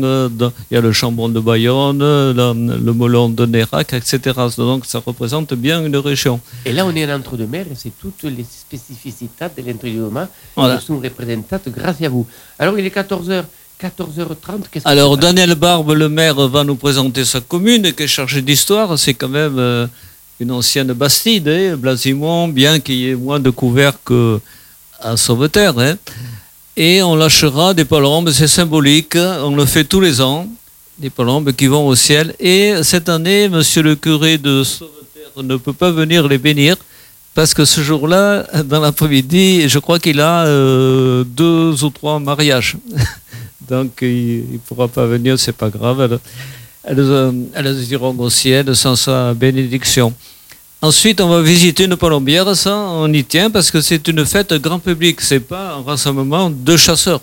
il y a le Chambon de Bayonne, le Melon de Nérac, etc. Donc ça représente bien une région. Et là, on est en entre-deux-mers et c'est toutes les spécificités de Voilà. qui sont représentées grâce à vous. Alors, il est 14h, 14h30. Qu'est-ce que Alors se passe Daniel Barbe, le maire, va nous présenter sa commune qui est chargée d'histoire. C'est quand même euh, une ancienne bastide, hein, Blasimont, bien qu'il y ait moins de couverts qu'à Sauveterre. hein. Et on lâchera des palombes, c'est symbolique, on le fait tous les ans, des palombes qui vont au ciel. Et cette année, monsieur le curé de Sauveterre ne peut pas venir les bénir. Parce que ce jour-là, dans l'après-midi, je crois qu'il a euh, deux ou trois mariages. Donc il ne pourra pas venir, c'est pas grave. Elles, euh, elles iront au ciel sans sa bénédiction. Ensuite, on va visiter une palombière, ça, on y tient parce que c'est une fête grand public, c'est pas un rassemblement de chasseurs.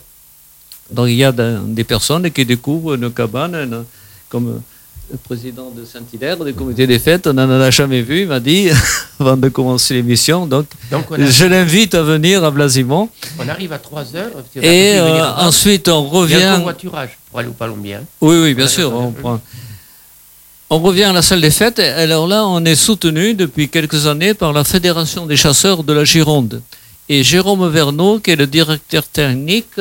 Donc il y a de- des personnes qui découvrent une cabane, comme le président de Saint-Hilaire, du comité des fêtes, on n'en a jamais vu, il m'a dit, avant de commencer l'émission. Donc on, je l'invite à venir à Blasimont. on arrive à 3h. Et euh, ensuite, on Il y a revient. un covoiturage pour aller au Palombier. Oui, oui, bien Voilà, sûr. On, prend- on revient à la salle des fêtes. Et Alors là, on est soutenu depuis quelques années par la Fédération des chasseurs de la Gironde. Et Jérôme Verneau, qui est le directeur technique,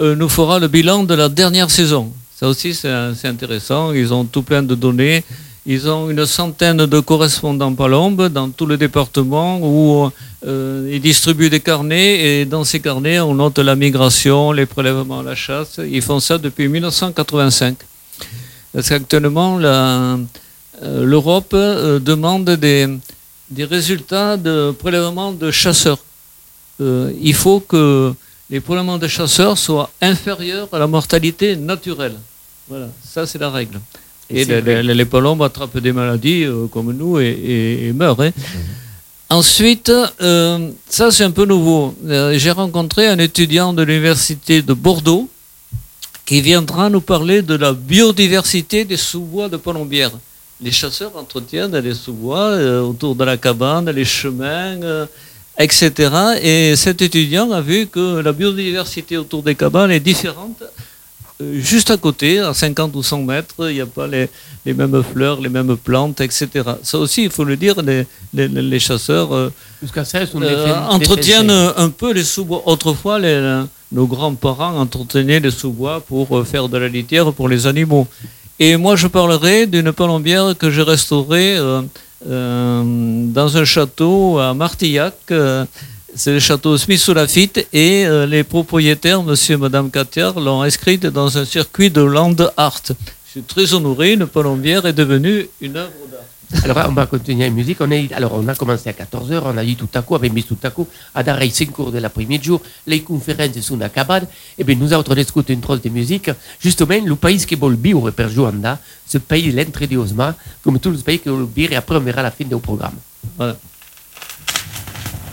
euh, nous fera le bilan de la dernière saison. Ça aussi, c'est intéressant. Ils ont tout plein de données. Ils ont une centaine de correspondants palombes dans tout le département où euh, ils distribuent des carnets et dans ces carnets, on note la migration, les prélèvements la chasse. Ils font ça depuis 1985. Parce qu'actuellement, euh, l'Europe euh, demande des, des résultats de prélèvements de chasseurs. Euh, il faut que les prélèvements de chasseurs soient inférieurs à la mortalité naturelle. Voilà, ça c'est la règle. Et les, les- les palombes attrapent des maladies euh, comme nous et, et- et meurent. hein. Ensuite, euh, ça c'est un peu nouveau. Euh, J'ai rencontré un étudiant de l'université de Bordeaux qui viendra nous parler de la biodiversité des sous-bois de Colombière. Les chasseurs entretiennent les sous-bois autour de la cabane, les chemins, etc. Et cet étudiant a vu que la biodiversité autour des cabanes est différente. euh, Juste à côté, à 50 ou 100 mètres, il n'y a pas les, les mêmes fleurs, les mêmes plantes, etc. Ça aussi, il faut le dire, les, les- les chasseurs euh, euh, entretiennent un peu les sous-bois. Autrefois, les- nos grands-parents entretenaient les sous-bois pour euh, faire de la litière pour les animaux. Et moi, je parlerai d'une palombière que j'ai restaurée euh, euh, dans un château à Martillac. euh, c'est le château Smith sous Lafitte et euh, les propriétaires, monsieur et madame Catiard, l'ont inscrite dans un circuit de land art. Je suis très honoré, une palombière est devenue une œuvre d'art. Alors, on va continuer la musique. On alors, on a commencé à 14h, on a dit tout à coup, avec mis tout à coup, à darei 5 cours de l'après-midi, les conférences sont acabées. Et bien, nous autres, on écoute une trosse de musique. Justement, le pays qui veut vivre per Joanda, ce pays, l'entrée de Osma, comme tous les pays qui veulent vivre, et après, on verra la fin du programme. Voilà.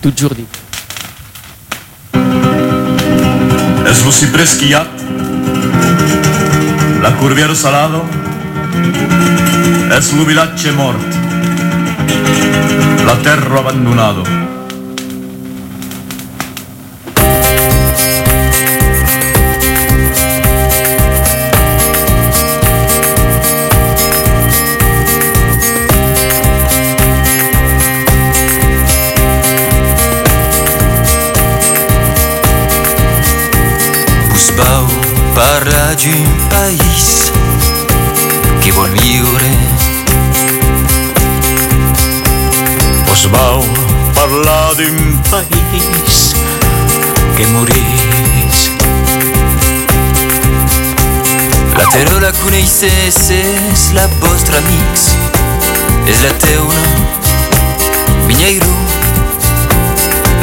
Toujours dit. Es lo cipresquiat, la curvier salado, es lo vilatge mort, la terra abandonado. Us vau parlar d'un país que vol viure. Us vau parlar d'un país que morís. La terra la coneixes, és la vostra amics, és la teua, vinyeiro.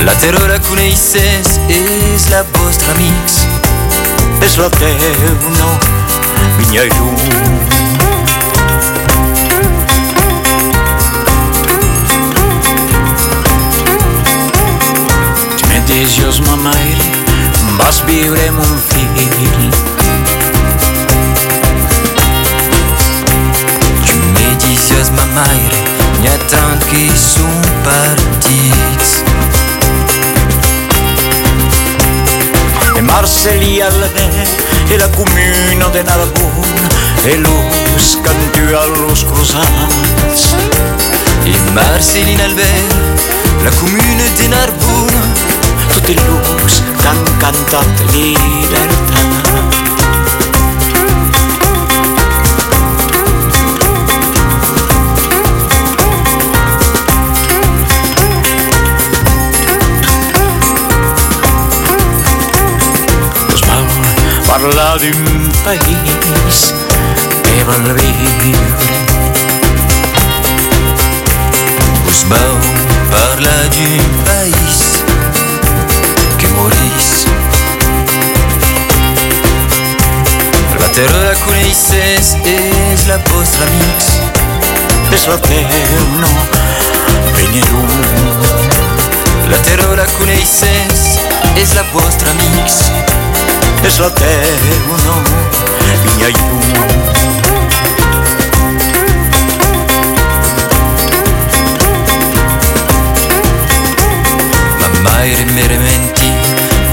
La terra la coneixes, és la vostra amics, és la teua, vinyeiro. Tu me dizies, ma mare, vas viure un fill. Tu me dizies, ma mare, n'hi ha tant que són partits. E Marcelli Alve e la comuna de Narbona e los cantu a los cruzats. E Marcelli Alve, la comuna de Narbona, tutti los che han cantato libertà. Us vau parlar d'un país que vol viure. Us vau parlar d'un país La terra coneixes, és la vostra amics, és la no, venirú. La terra coneixes, és la vostra amics, és la no, vinya i Ma mare mi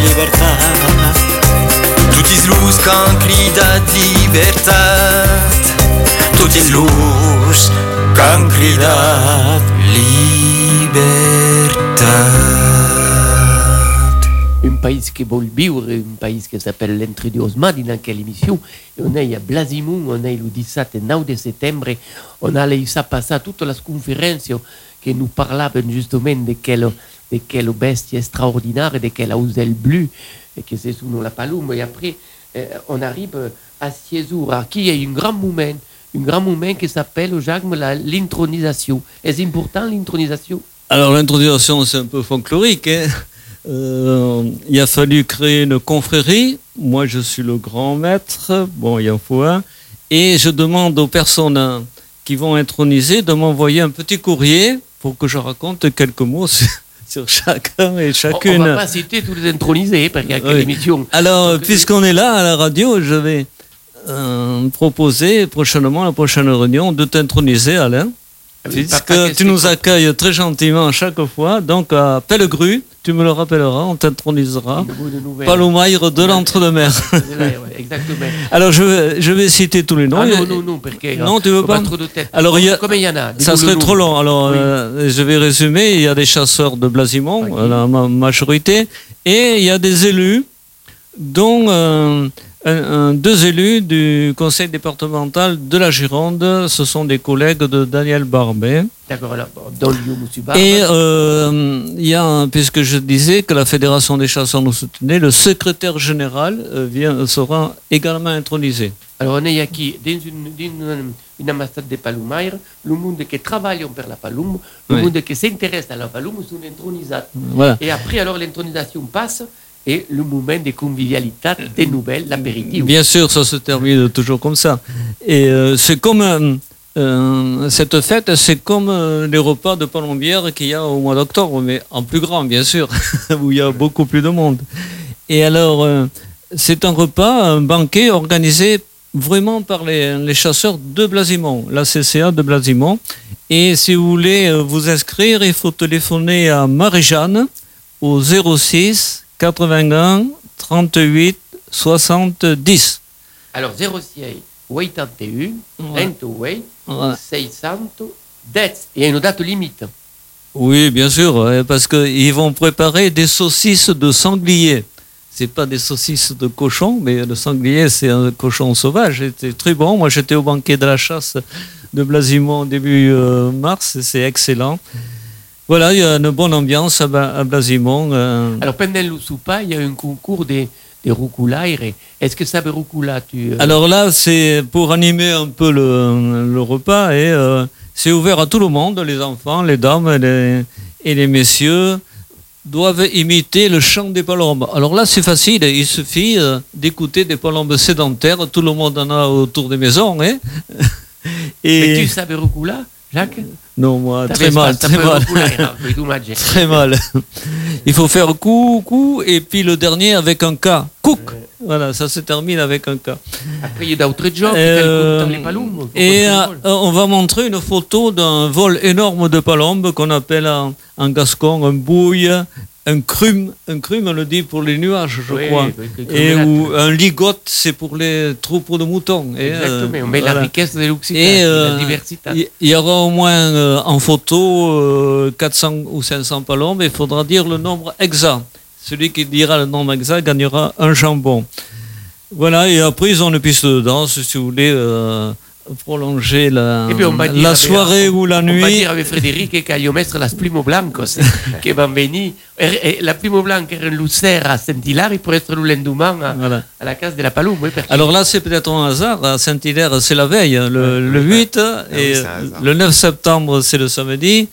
libertà. Tutti libertà. Tutti libertà. Un pays qui veut vivre, un pays qui s'appelle l'entrée de Osma, dans quelle émission. Et on est à Blasimon, on est le 17 et 9 de septembre. On a laissé passer toutes les conférences qui nous parlaient justement de quelle, de quelle bestie extraordinaire, de quelle auselle bleue, et que c'est sous la palume. Et après, euh, on arrive à Ciesura, qui est un grand moment, un grand moment qui s'appelle, Jacques, la- l'intronisation. Est-ce important l'intronisation? Alors l'intronisation, c'est un peu folklorique. hein. Euh, il a fallu créer une confrérie. Moi, je suis le grand maître. Bon, il en faut un. Et je demande aux personnes hein, qui vont introniser de m'envoyer un petit courrier pour que je raconte quelques mots sur chacun et On- On chacune. ne va pas citer tous les intronisés, parce qu'il y a Oui. émission. Alors, puisqu'on est là à la radio, je vais euh, proposer prochainement, à la prochaine réunion, de t'introniser, Alain. Oui, Puisque tu nous accueilles très gentiment à chaque fois, donc à Pellegru, tu me le rappelleras, on t'intronisera. Palomaire de ouais, Exactement. Alors je vais, je vais citer tous les noms. Ah non, non, non, parce que. Non, tu veux pas trop de tête. Alors, il y a- Combien il y en a Ça serait trop long. Alors Oui. euh, je vais résumer. Il y a des chasseurs de Blasimont, Ok. euh, la ma- majorité, et il y a des élus, dont euh, un- deux élus du conseil départemental de la Gironde. Ce sont des collègues de Daniel Barbet. D'accord. Et euh, il y a, puisque je disais que la Fédération des chasseurs nous soutenait, le secrétaire général euh, vient, sera également intronisé. Alors, on est ici dans une, une, une ambassade de Palumaire, le monde qui travaille pour la Palum, le Oui. monde qui s'intéresse à la Palum sont intronisés. Voilà. Et après, alors, l'intronisation passe et le moment de convivialité, des nouvelles, l'apéritif. Bien sûr, ça se termine toujours comme ça. Et euh, c'est comme euh, euh, cette fête, c'est comme euh, les repas de palombière qu'il y a au mois d'octobre, mais en plus grand, bien sûr, où il y a beaucoup plus de monde. Et alors, c'est un repas, un banquet organisé vraiment par les, les chasseurs de Blasimont, la CCA de Blasimont. Et si vous voulez vous inscrire, il faut téléphoner à Marie-Jeanne au 06 81 38 70. Alors, 06, 81, Ouais. 28, Ouais. 600, date. Il y a une date limite. Oui, bien sûr, ouais, parce qu'ils vont préparer des saucisses de sanglier. C'est pas des saucisses de cochon, mais le sanglier, c'est un cochon sauvage. C'était très bon. Moi, j'étais au banquet de la chasse de Blasimont début euh, mars. C'est excellent. Voilà, il y a une bonne ambiance à, Blasimont. euh. Alors, pendant soupa, il y a un concours des, des roucoulaires. Est-ce que ça veut roucoula tu, euh, Alors là, c'est pour animer un peu le, le repas et euh, c'est ouvert à tout le monde, les enfants, les dames et les, et les messieurs doivent imiter le chant des palombes. Alors là, c'est facile, il suffit euh, d'écouter des palombes sédentaires, tout le monde en a autour des maisons. Hein Mais et tu savais roucoula, Jacques non, moi, très mal, très mal. hein. Très mal. Il faut faire coup, coup, et puis le dernier avec un K. Cook. Voilà, ça se termine avec un K. Après, il y a d'autres jobs, Euh, et euh, on va montrer une photo d'un vol énorme de palombes qu'on appelle en, en gascon un bouille, un crume. Un crume, on le dit pour les nuages, je Oui, crois. oui, Et où un ligote, c'est pour les troupeaux de moutons. Et, euh, Exactement, on met la richesse de l'Occitanie, Et la euh, diversité. il y aura au moins euh, en photo euh, 400 ou 500 palombes. Il faudra dire le nombre exact. Celui qui dira le nombre exact gagnera un jambon. Voilà, et après, ils ont une piste de danse, si vous voulez euh, prolonger la, la soirée ou la On va nuit. dire avec Frédéric et Caio Mestre las Plumo Blancos, qui vont venir. Et- et La Plumo Blanca era un lucère à Saint-Hilaire, il pourrait être le lendemain à, Voilà. à la case de la Paloume. Oui, que- Alors là, c'est peut-être un hasard. À Saint-Hilaire, c'est la veille, le, le 8, Ah oui, et hasard. le 9 septembre, c'est le samedi,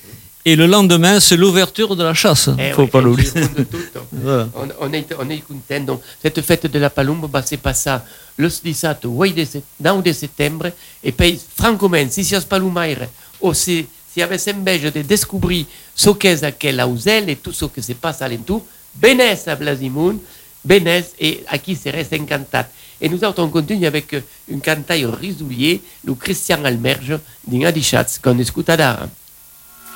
et le lendemain, c'est l'ouverture de la chasse. Eh faut oui, pas on l'oublier. Voilà. On, on est, on est content. Donc, cette fête de la Palumba, bah, c'est pas ça. Le 17, 8 de, set- 9 de settembre. Et puis, franchement, si sias Palumaire, ou si, si avesse envie de découvrir ce qu'est aquel Ausel et tout ce qui se passe alentour, benès à Blasimoun, benès, et à qui serait encantat. Et nous autres, on continue avec euh, une cantaille risoulier, le Christian Almerge, d'Ingadichatz, qu'on écoute à Dara.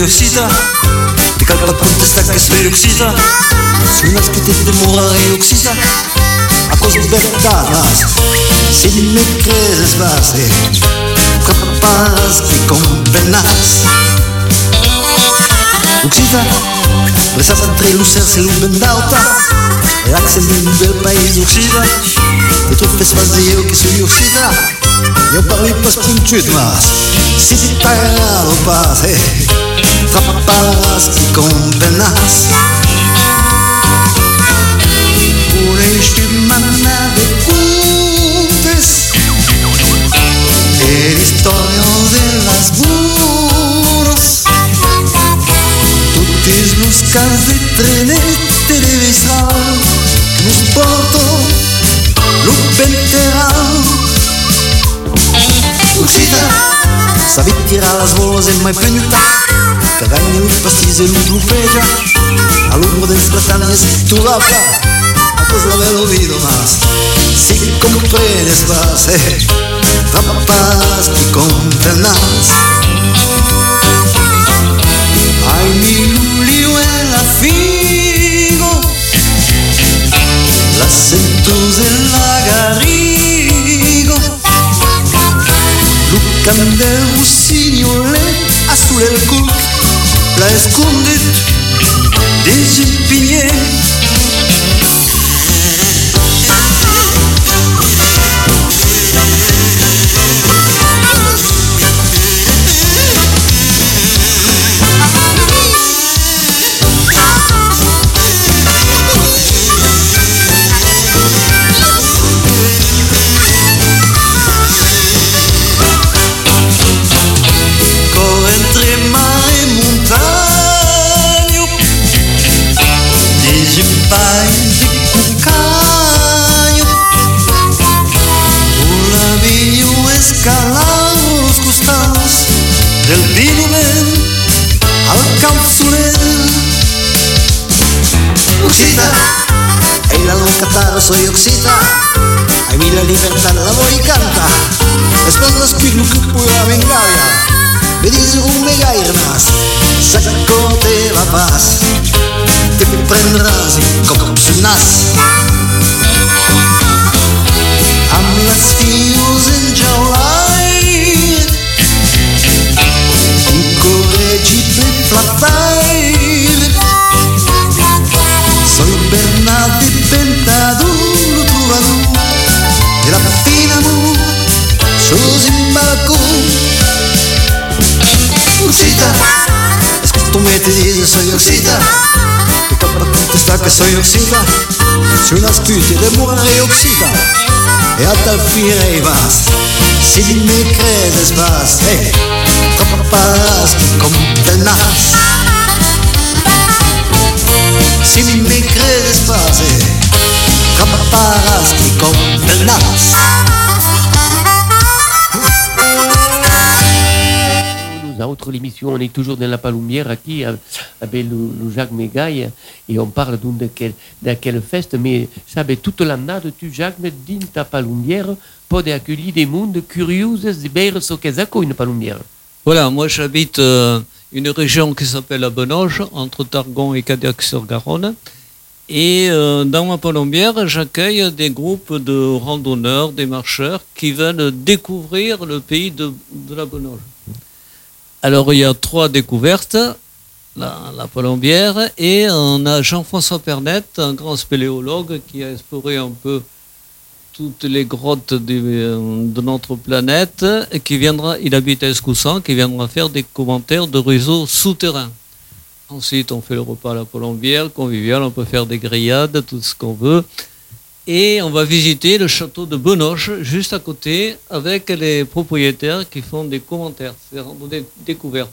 Luxita, escuto me te dices soy Luxita Te cal pas contestar que soy oxida Si unas que te demoraré oxida A cause de verdades Si me crees base Capaz que convenas Oxida Presas entre luces e luz d'alta. E l'accent del país oxida E tu fes pas dir que soy oxida Eu parli pas punxut mas Si t'agrada pas Trapaparàs que convenas Una mana de cuntes El historia de las Tutti los cas de trenet televisal Que nos porto lo penteral Oxida Sabit tirar les boles en mai penta Que ganyen un pastís en un grupeja A l'humo dels platanes tu l'apa A pues la del oído más. Si comprendes más eh, Rapaz que contenas. Ay mi Las centus en la garrigo Lucan del rossignole a sul el cuc la escondit des impigners Después los que no que pueda vengar me dice un mega irnas Saco te la paz Te prendrás dices soy oxida Que contestar que soy oxida de oxida E vas Si me crees vas Eh, traparás que Si me crees vas Eh, que à autre l'émission, on est toujours dans la Palombière aquí avec le, Jacques Mégaille et on parle d'un de quel, de mais sabe, toute l'année, tu Jacques, dans ta Palombière, pour accueillir des mondes curieux de ver ce qu'est une Palombière. Voilà, moi j'habite euh, une région qui s'appelle la Benoge, entre Targon et Cadillac-sur-Garonne. Et euh, dans ma palombière, j'accueille des groupes de randonneurs, des marcheurs qui veulent découvrir le pays de, de la Benoge. Alors il y a trois découvertes, la, la palombière, et on a Jean-François Pernet, un grand spéléologue qui a exploré un peu toutes les grottes de, de notre planète, et qui viendra, il habite à Escoussan, qui viendra faire des commentaires de réseaux souterrains. Ensuite, on fait le repas à la Colombière, convivial, on peut faire des grillades, tout ce qu'on veut. Et on va visiter le château de Benoche, juste à côté, avec les propriétaires qui font des commentaires, c'est des découvertes.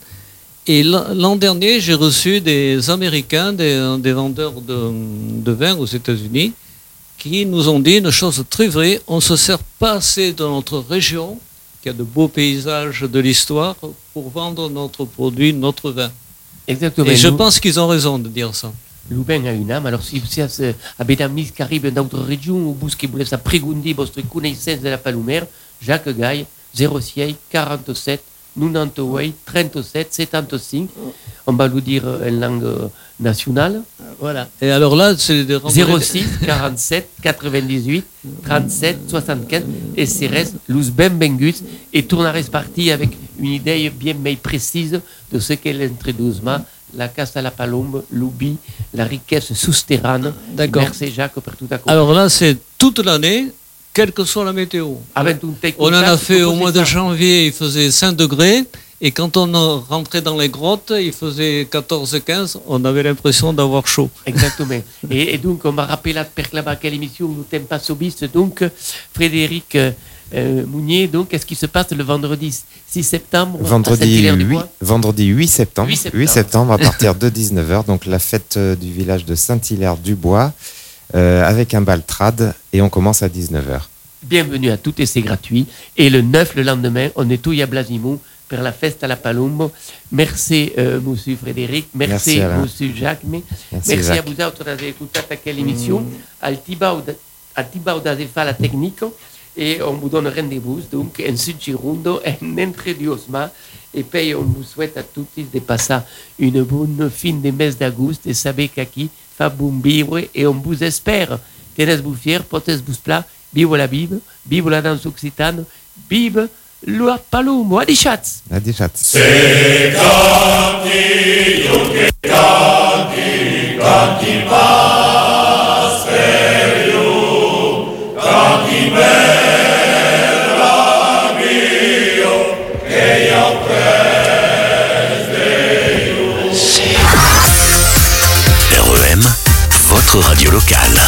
Et l'an dernier, j'ai reçu des Américains, des, des vendeurs de, de vin aux États-Unis, qui nous ont dit une chose très vraie, on se sert pas assez de notre région, qui a de beaux paysages de l'histoire, pour vendre notre produit, notre vin. Exactement. Et je pense qu'ils ont raison de dire ça. Louvain a une âme, alors si vous avez des amis qui arrivent d'autres régions ou vous qui voulez prégunter votre connaissance de la Palomère, Jacques Gaille, 06 47 98 37 75. On va le dire en langue euh, nationale. Voilà. Et alors là, c'est des randonnées- 06 47 98 37 75 et c'est reste luz ben bengus et tournares parti avec une idée bien mais précise de ce qu'est l'introduisement la casse à la palombe, l'oubli, la richesse souterraine. D'accord. Merci Jacques pour tout à coup. Alors là, c'est toute l'année, quelle que soit la météo. Avec un take On en a fait au mois de janvier, il faisait 5 degrés. Et quand on a rentré dans les grottes, il faisait 14-15. On avait l'impression d'avoir chaud. Exactement. et, et donc, on m'a rappelé là quelle émission nous t'aime pas sobiste. Donc, Frédéric euh, euh, Mounier, donc, qu'est-ce qui se passe le vendredi 6 septembre? À Vendredi Saint-Hilaire-du-Bois 8, vendredi 8 septembre, 8 8 septembre. septembre. à partir de 19h, donc la fête euh, du village de Saint-Hilaire-du-Bois euh, avec un baltrade et on commence à 19h. Bienvenue à toutes et c'est gratuit. Et le 9, le lendemain, on est tous à Blasimou pour la fête à la Palombo. Merci, euh, monsieur Frédéric. Merci, monsieur Jacques. Merci, à vous autres d'avoir écouté quelle émission. Al Tibau faire la technique. Et on vous donne rendez-vous donc en Suchirundo, en Entrediosma. Et puis on vous souhaite à tous de passer une bonne fin de mes d'août et savez qu'aquí fa vivre et on vous espère. Tenez-vous fiers, portez-vous plat, vive la Bible, vive la danse occitane, vive le Palombo. Adi chats! À des chats. REM, votre radio locale.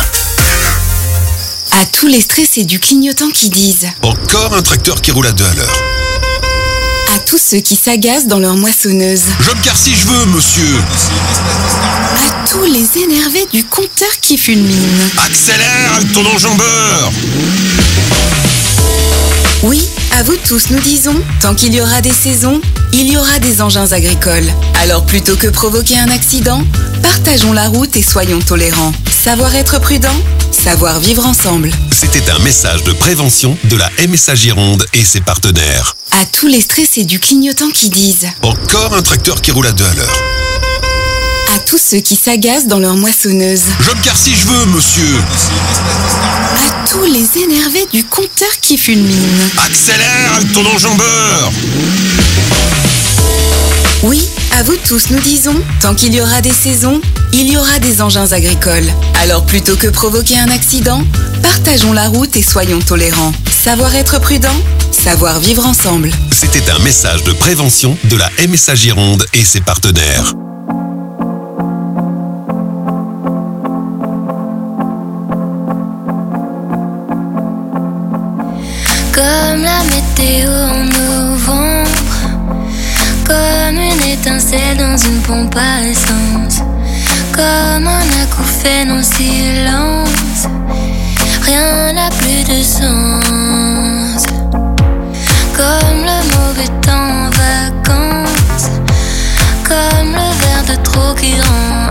À tous les stressés du clignotant qui disent, Encore un tracteur qui roule à deux à l'heure. à tous ceux qui s'agacent dans leur moissonneuse, Je me si je veux, monsieur. à tous les énervés du compteur qui fulmine. Accélère avec ton enjambeur. Oui, à vous tous nous disons, tant qu'il y aura des saisons, il y aura des engins agricoles. Alors plutôt que provoquer un accident, partageons la route et soyons tolérants. Savoir être prudent, savoir vivre ensemble. C'était un message de prévention de la MSA Gironde et ses partenaires. À tous les stressés du clignotant qui disent, Encore un tracteur qui roule à deux à l'heure. À tous ceux qui s'agacent dans leur moissonneuse, Je me si je veux, monsieur. à tous les énervés du compteur qui fulmine. Accélère avec ton enjambeur. Oui, à vous tous nous disons, tant qu'il y aura des saisons, il y aura des engins agricoles. Alors plutôt que provoquer un accident, partageons la route et soyons tolérants. Savoir être prudent, savoir vivre ensemble. C'était un message de prévention de la MSA Gironde et ses partenaires. En novembre, comme une étincelle dans une pompe à essence, comme un acouphène en silence, rien n'a plus de sens. Comme le mauvais temps en vacances, comme le verre de trop qui rend